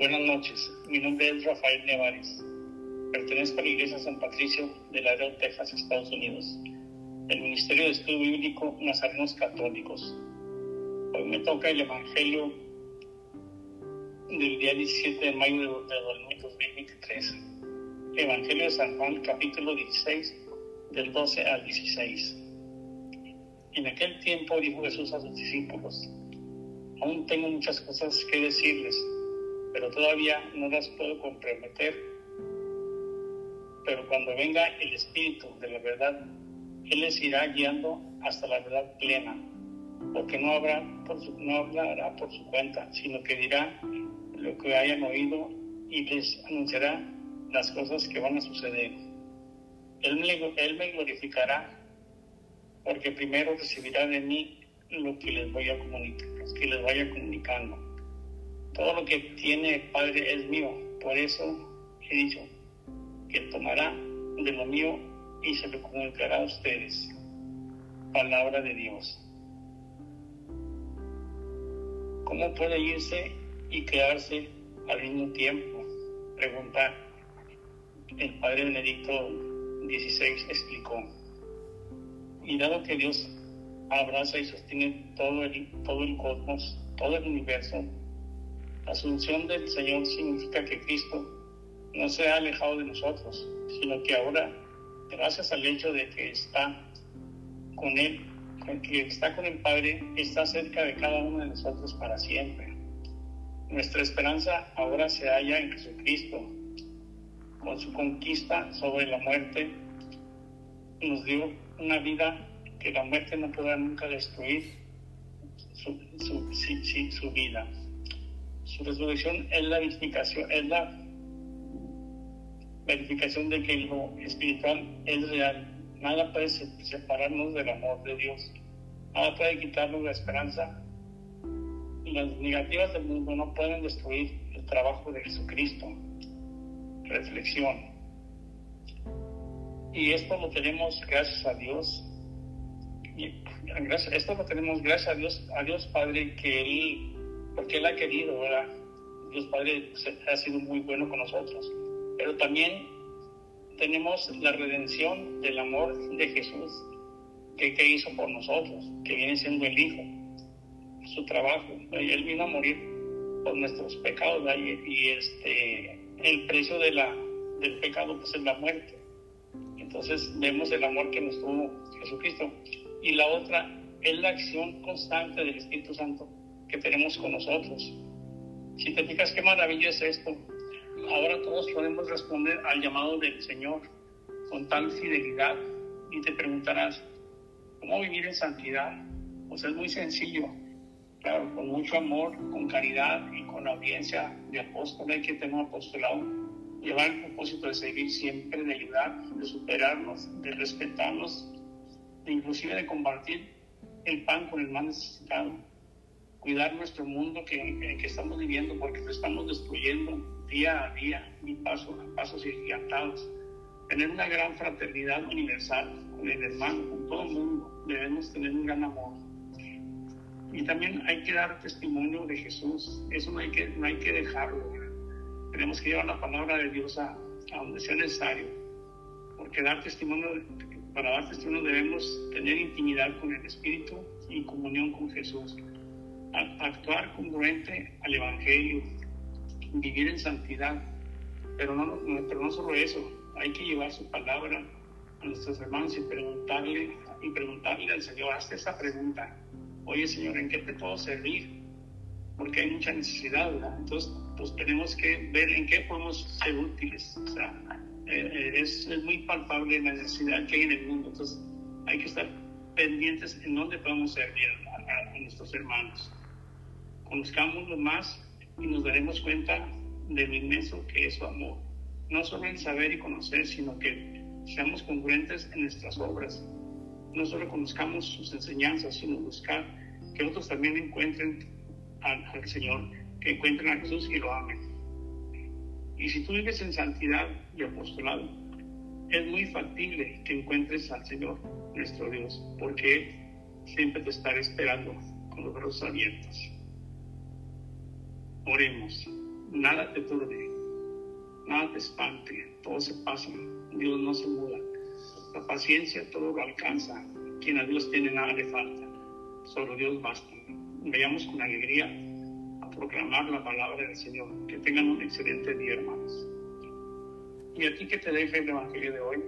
Buenas noches, mi nombre es Rafael Nevares. Pertenezco a la Iglesia San Patricio de Laredo, Texas, Estados Unidos, del Ministerio de Estudio Bíblico Nazarenos Católicos. Hoy me toca el Evangelio del día 17 de mayo de 2023. Evangelio de San Juan, capítulo 16, del 12 al 16. En aquel tiempo dijo Jesús a sus discípulos, aún tengo muchas cosas que decirles pero todavía no las puedo comprometer. Pero cuando venga el Espíritu de la verdad, Él les irá guiando hasta la verdad plena, porque no, habrá por su, no hablará por su cuenta, sino que dirá lo que hayan oído y les anunciará las cosas que van a suceder. Él me, él me glorificará, porque primero recibirá de mí lo que les voy a comunicar, que les vaya comunicando todo lo que tiene el Padre es mío. Por eso he dicho que tomará de lo mío y se lo comunicará a ustedes. Palabra de Dios. ¿Cómo puede irse y quedarse al mismo tiempo? Pregunta el Padre Benedicto XVI explicó. Y dado que Dios abraza y sostiene todo el, todo el cosmos, todo el universo, asunción del Señor significa que Cristo no se ha alejado de nosotros, sino que ahora, gracias al hecho de que está con Él, que está con el Padre, está cerca de cada uno de nosotros para siempre. Nuestra esperanza ahora se halla en Jesucristo. Con su conquista sobre la muerte, nos dio una vida que la muerte no podrá nunca destruir su vida. Su resurrección es la es la verificación de que lo espiritual es real. Nada puede separarnos del amor de Dios. Nada puede quitarnos la esperanza. Las negativas del mundo no pueden destruir el trabajo de Jesucristo. Reflexión. Y esto lo tenemos gracias a Dios. Y esto lo tenemos gracias a Dios, a Dios Padre, que Él porque Él ha querido, ¿verdad? Dios Padre ha sido muy bueno con nosotros. Pero también tenemos la redención del amor de Jesús que, hizo por nosotros, que viene siendo el Hijo, su trabajo. Él vino a morir por nuestros pecados y, y, este, el precio de la, del pecado pues, es la muerte. Entonces vemos el amor que nos tuvo Jesucristo. Y la otra es la acción constante del Espíritu Santo que tenemos con nosotros. Si te fijas qué maravilla es esto, ahora todos podemos responder al llamado del Señor con tal fidelidad y te preguntarás, ¿cómo vivir en santidad? Pues es muy sencillo, claro, con mucho amor, con caridad y con audiencia de apóstol, hay que tener un apostolado, llevar el propósito de seguir siempre, de ayudar, de superarnos, de respetarnos, de inclusive de compartir el pan con el más necesitado cuidar nuestro mundo que, que estamos viviendo, porque lo estamos destruyendo día a día y paso a pasos gigantados. Tener una gran fraternidad universal con el hermano, con todo el mundo. Debemos tener un gran amor. Y también hay que dar testimonio de Jesús. Eso no hay que, no hay que dejarlo. Tenemos que llevar la palabra de Dios a donde sea necesario. Porque dar testimonio, para dar testimonio debemos tener intimidad con el Espíritu y comunión con Jesús actuar congruente al Evangelio, vivir en santidad. Pero no, pero no solo eso, hay que llevar su palabra a nuestros hermanos y preguntarle, y preguntarle al Señor, hazte esa pregunta. Oye Señor, ¿en qué te puedo servir? Porque hay mucha necesidad, ¿verdad? Entonces, pues tenemos que ver en qué podemos ser útiles. O sea, eh, eh, es, muy palpable la necesidad que hay en el mundo. Entonces, hay que estar pendientes en dónde podemos servir a nuestros hermanos conozcámoslo más y nos daremos cuenta de lo inmenso que es su amor. No solo en saber y conocer, sino que seamos congruentes en nuestras obras. No solo conozcamos sus enseñanzas, sino buscar que otros también encuentren al, al Señor, que encuentren a Jesús y lo amen. Y si tú vives en santidad y apostolado, es muy factible que encuentres al Señor, nuestro Dios, porque Él siempre te estará esperando con los brazos abiertos. Oremos. nada te turbe, nada te espante, todo se pasa, Dios no se muda. La paciencia todo lo alcanza, quien a Dios tiene nada le falta, solo Dios basta. Veamos con alegría a proclamar la palabra del Señor. Que tengan un excelente día, hermanos. Y a ti que te deje el Evangelio de hoy,